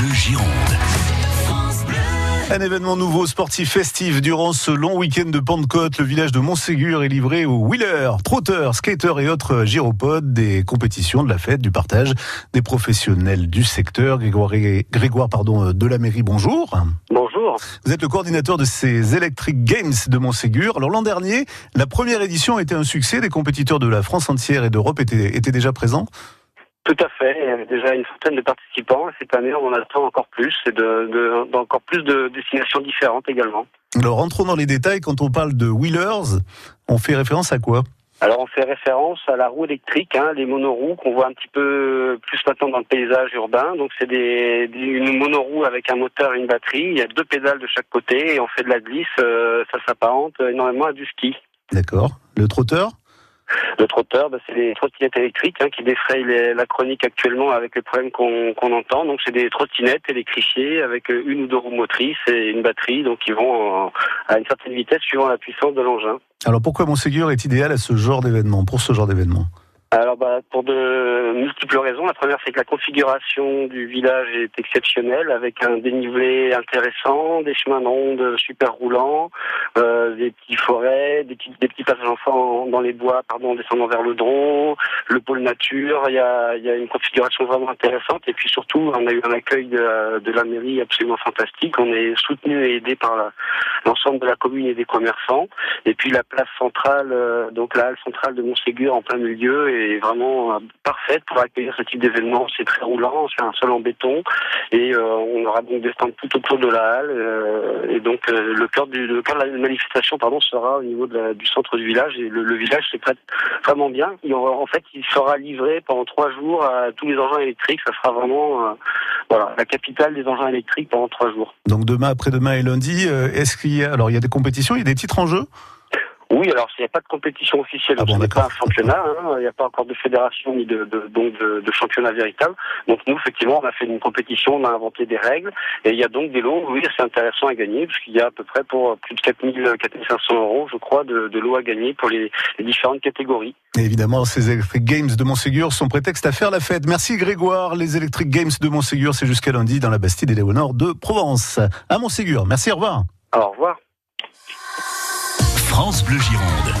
Bleu Gironde. Un événement nouveau sportif festif durant ce long week-end de Pentecôte. Le village de Montségur est livré aux wheelers, trotteurs, skaters et autres gyropodes des compétitions de la fête, du partage des professionnels du secteur. Grégoire, Grégoire pardon, de la mairie, bonjour. Bonjour. Vous êtes le coordinateur de ces Electric Games de Montségur. Alors l'an dernier, la première édition a été un succès. Des compétiteurs de la France entière et d'Europe étaient, étaient déjà présents. Tout à fait. Il y avait déjà une centaine de participants. Cette année, on en attend encore plus et de, de, d'encore plus de destinations différentes également. Alors rentrons dans les détails. Quand on parle de wheelers, on fait référence à quoi? Alors, on fait référence à la roue électrique, hein, les monoroues qu'on voit un petit peu plus maintenant dans le paysage urbain. Donc, c'est des, des- une monoroue avec un moteur et une batterie. Il y a deux pédales de chaque côté et on fait de la glisse. euh, ça s'apparente énormément à du ski. D'accord. Le trotteur? Le trotteur, bah, c'est des trottinettes électriques hein, qui défrayent la chronique actuellement avec les problèmes qu'on entend. Donc c'est des trottinettes électrifiées avec euh, une ou deux roues motrices et une batterie, donc qui vont à une certaine vitesse suivant la puissance de l'engin. Alors pourquoi Montségur est idéal à ce genre d'événement, pour ce genre d'événement? Alors bah, pour de multiples raisons. La première, c'est que la configuration du village est exceptionnelle, avec un dénivelé intéressant, des chemins de ronde super roulants, euh, des petits forêts, des petits, des petits passages enfants dans les bois, pardon, descendant vers le Dron, le pôle nature. Il y a, y a une configuration vraiment intéressante. Et puis surtout, on a eu un accueil de, de la mairie absolument fantastique. On est soutenu et aidé par la- l'ensemble de la commune et des commerçants. Et puis la place centrale, euh, donc la halle centrale de Montségur en plein milieu est vraiment euh, parfaite pour accueillir ce type d'événement. C'est très roulant, c'est un sol en béton et euh, on aura donc des stands tout autour de la halle. et donc le cœur du cœur de la manifestation pardon sera au niveau de la- du centre du village et le, village se prête vraiment bien. En fait, il sera livré pendant trois jours à tous les engins électriques. Ça sera vraiment voilà la capitale des engins électriques pendant trois jours. Donc demain, après-demain et lundi, euh, est-ce qu'il y a alors il y a des compétitions, il y a des titres en jeu? Oui, alors il n'y a pas de compétition officielle, Ah donc bon, ce n'est pas un championnat, hein, il n'y a pas encore de fédération ni de, de, donc de, de championnat véritable. Donc nous, effectivement, on a fait une compétition, on a inventé des règles, et il y a donc des lots, oui, c'est intéressant à gagner, puisqu'il y a à peu près pour plus de 4000, 4500 euros, je crois, de, de lots à gagner pour les, les différentes catégories. Et évidemment, ces Electric Games de Montségur sont prétexte à faire la fête. Merci Grégoire. Les Electric Games de Montségur, c'est jusqu'à lundi dans la Bastide et Léonore de Provence. À Montségur. Merci, au revoir. Au revoir. France Bleu Gironde.